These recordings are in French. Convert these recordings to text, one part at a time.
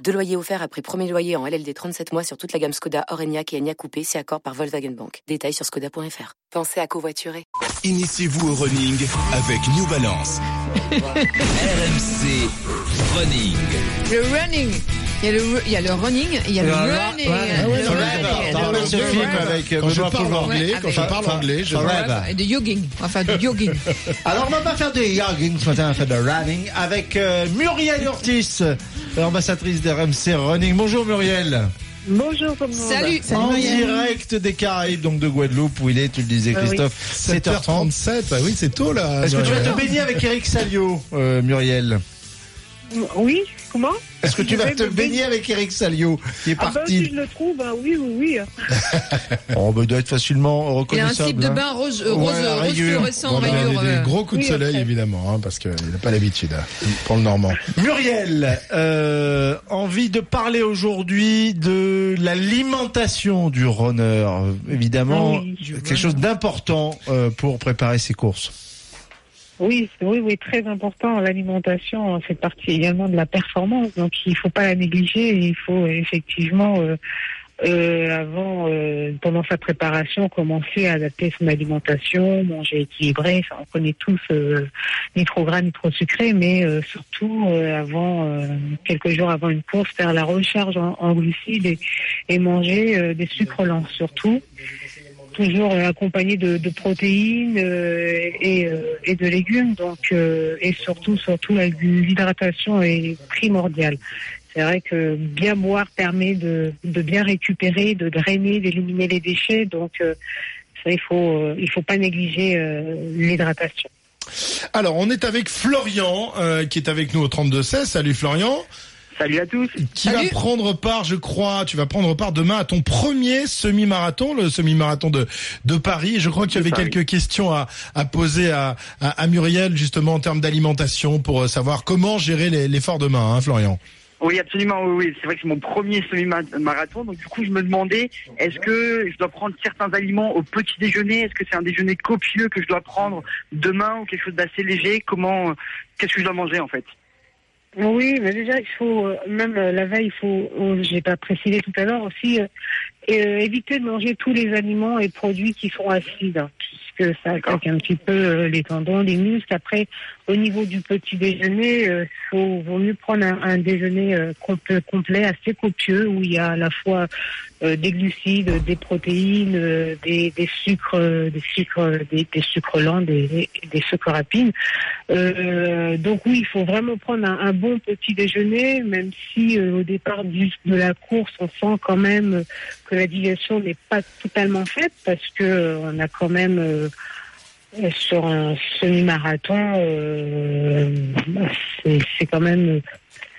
Deux loyers offerts après premier loyer en LLD 37 mois sur toute la gamme Skoda, Orenia et Enya Coupé, c'est accord par Volkswagen Bank. Détails sur skoda.fr. Pensez à covoiturer. Initiez-vous au running avec New Balance. RMC Running. Le running. Il y, a le, il y a le running, il y a le running. Rappelles ce film avec Quand je parle anglais, quand je parle anglais, je. Et de jogging. Enfin, de jogging. Alors on va pas faire de jogging ce matin, on va faire de running avec euh, Muriel Urtis, l'ambassadrice d'RMC Running. Bonjour Muriel. Bonjour, comment Salut. en direct des Caraïbes, donc de Guadeloupe, où il est, tu le disais Ah oui. Christophe, 7h30. 7h37, ah oui, c'est tôt là. Est-ce que tu vas te baigner avec Eric Salio, euh, Muriel? Oui, comment Est-ce que tu vas te baigner avec Eric Salio, qui est Ah ben, parti si je le trouve, ben oui, oui, oui. Oh, il doit être facilement Il a un reconnaissable. slip de hein. bain rose, euh, rose, Ouais, rose fluorescent, Bon, ben, il rayure. a des euh, gros coups de oui, soleil après. évidemment, hein, parce qu'il n'a pas l'habitude hein, pour le Normand. Muriel, euh, envie de parler aujourd'hui de l'alimentation du runner. Euh, Évidemment, Ah oui, quelque chose d'important euh, pour préparer ses courses. Oui, c'est- oui, oui, très important. L'alimentation fait partie également de la performance, donc il faut pas la négliger. Il faut effectivement, euh, euh, avant, euh, pendant sa préparation, commencer à adapter son alimentation, manger équilibré. Enfin, on connaît tous euh, ni trop gras ni trop sucré, mais euh, surtout euh, avant, quelques jours avant une course, faire la recharge en, glucides et, et manger des sucres lents surtout toujours euh, accompagné de, protéines euh, et, euh, et de légumes. Donc, et surtout, surtout, l'hydratation est primordiale. C'est vrai que bien boire permet de, bien récupérer, de drainer, d'éliminer les déchets. Donc, ça, il faut, il faut pas négliger l'hydratation. Alors, on est avec Florian, qui est avec nous au 32-16. Salut Florian. Salut à tous. Qui Salut. va prendre part, je crois, tu vas prendre part demain à ton premier semi-marathon, le semi-marathon de, de Paris. Et je crois que tu avais Paris. quelques questions à, à poser à, à, à Muriel, justement, en termes d'alimentation, pour euh, savoir comment gérer l'effort demain, hein, Florian. Oui, absolument, oui, oui. C'est vrai que c'est mon premier semi-marathon, donc du coup, je me demandais, est-ce que je dois prendre certains aliments au petit déjeuner? Est-ce que c'est un déjeuner copieux que je dois prendre demain ou quelque chose d'assez léger? Comment, qu'est-ce que je dois manger en fait? Oui, mais déjà, il faut, euh, même euh, la veille, il faut, oh, j'ai pas précisé tout à l'heure aussi, euh, euh, éviter de manger tous les aliments et produits qui sont acides, hein, puisque ça attaque un petit peu euh, les tendons, les muscles. Après, au niveau du petit déjeuner, euh, faut, vaut mieux prendre un, un déjeuner euh, complet, complet, assez copieux, où il y a à la fois euh, des glucides, des protéines, euh, des, des sucres, euh, des sucres, des, des sucres lents, des, des sucres rapides. Euh, donc oui, il faut vraiment prendre un, un bon petit déjeuner, même si au départ du, de la course, on sent quand même que la digestion n'est pas totalement faite parce que on a quand même sur un semi-marathon, euh, c'est quand même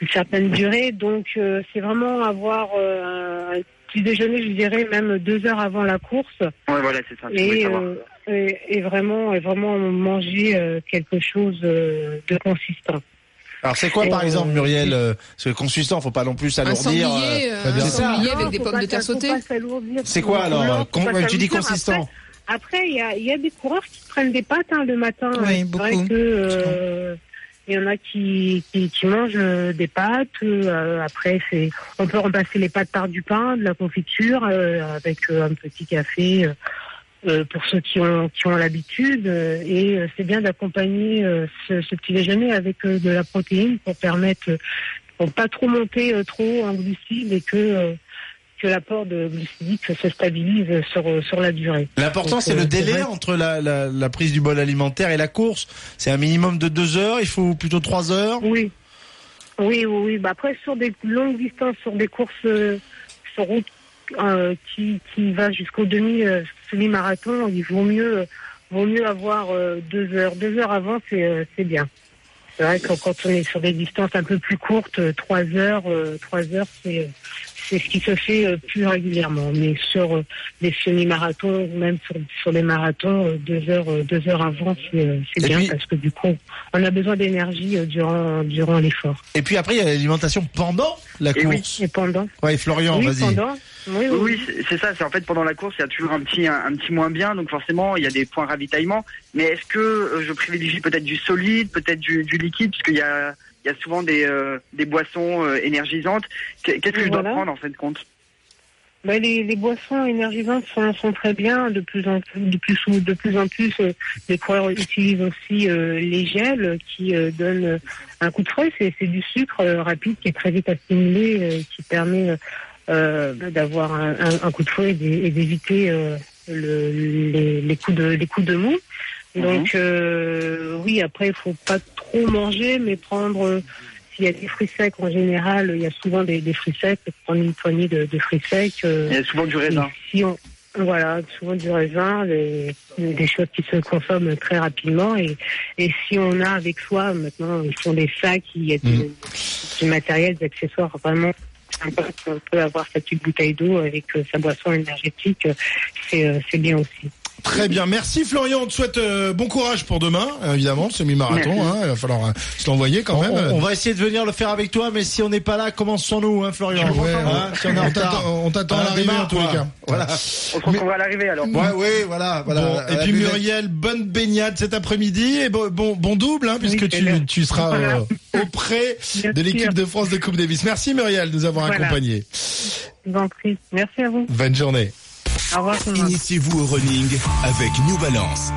une certaine durée. Donc euh, c'est vraiment avoir euh, un, petit déjeuner, je dirais même deux heures avant la course Ouais, voilà, c'est ça. et, savoir. euh, et, et vraiment, et vraiment manger euh, quelque chose euh, de consistant. Alors c'est quoi Et, par euh, exemple Muriel euh, Parce que consistant, faut pas non plus s'alourdir. sanglier, euh, un sanglier Non, avec des pommes de terre sautées. C'est quoi alors con- Tu dis consistant. Après, il y a, il y a des coureurs qui prennent des pâtes hein, le matin. Oui, beaucoup. vrai que euh, il y en a qui, qui, qui mangent euh, des pâtes. euh, après, c'est on peut remplacer les pâtes par du pain, de la confiture, euh, avec euh, un petit café. pour ceux qui ont qui ont l'habitude euh, et euh, c'est bien d'accompagner euh, ce, ce petit déjeuner avec de la protéine pour permettre pour pas trop monter euh, trop en glucides et que euh, que l'apport de glucidique se stabilise sur sur la durée. L'important c'est euh, le c'est délai entre la, la, la prise du bol alimentaire et la course. C'est un minimum de deux heures. Il faut plutôt trois heures. Oui. Oui, oui, oui. Bah après, sur des longues distances, sur des courses euh, sur route euh, qui, qui va jusqu'au demi euh, semi-marathon, il vaut mieux euh, vaut mieux avoir euh, deux heures. Deux heures avant, c'est euh, bien. C'est vrai que quand on est sur des distances un peu plus courtes, euh, trois heures, euh, trois heures, c'est c'est ce qui se fait euh, plus régulièrement. Mais sur euh, des semi-marathons, ou même sur, sur des marathons, euh, deux heures, euh, deux heures avant, c'est euh, bien puis- parce que du coup, on a besoin d'énergie euh, durant durant l'effort. Et puis après, il y a l'alimentation pendant la Et oui. course. Et pendant. Ouais, Florian, oui, vas-y. pendant. Oui, Oui, oui, c'est- ça. C'est en fait pendant la course, il y a toujours un petit, un, un petit moins bien. Donc forcément, il y a des points ravitaillement. Mais est-ce que je privilégie peut-être du solide, peut-être du, du liquide, parce qu'il y a, il y a souvent des, euh, des boissons euh, énergisantes. Qu'est- Qu'est-ce que je dois prendre en fin de compte? Ben, les, les boissons énergisantes sont, sont très bien. De plus en plus, de plus, de plus en plus, euh, les coureurs utilisent aussi euh, les gels qui euh, donnent un coup de fouet. C'est, c'est du sucre rapide qui est très vite assimilé, qui permet d'avoir un, un, un coup de fouet et d'é- et d'éviter le, les, les coups de les coups de mou. Donc euh, oui, après il faut pas trop manger, mais prendre euh, s'il y a des fruits secs en général, il y a souvent des, des fruits secs, prendre une poignée de, de fruits secs. euh, Il y a souvent du raisin. Si on, voilà, souvent du raisin, des, des choses qui se consomment très rapidement. Et, et si on a avec soi, maintenant, ils font des sacs, il y a du, du matériel, des accessoires vraiment sympas. On peut avoir sa petite bouteille d'eau avec euh, sa boisson énergétique. c'est bien aussi. Très bien, merci Florian. On te souhaite euh, bon courage pour demain, euh, évidemment, le semi-marathon. Hein, il va falloir euh, se l'envoyer quand même. on- on va essayer de venir le faire avec toi, mais si on n'est pas là, commençons-nous, hein, Florian. Ouais, Hein, si on t'attend- à l'arrivée en tous les cas. Voilà. On se retrouvera à l'arrivée alors. Ouais, oui, voilà, voilà. Bon, À et puis buvette. Muriel, bonne baignade cet après-midi et bon, bon, bon double, hein, puisque Oui, tu, seras Voilà. euh, auprès de l'équipe de France de Coupe Davis. Merci Muriel de nous avoir Voilà. accompagnés. Je vous en prie. Merci à vous. Bonne journée. Initiez-vous au running avec New Balance.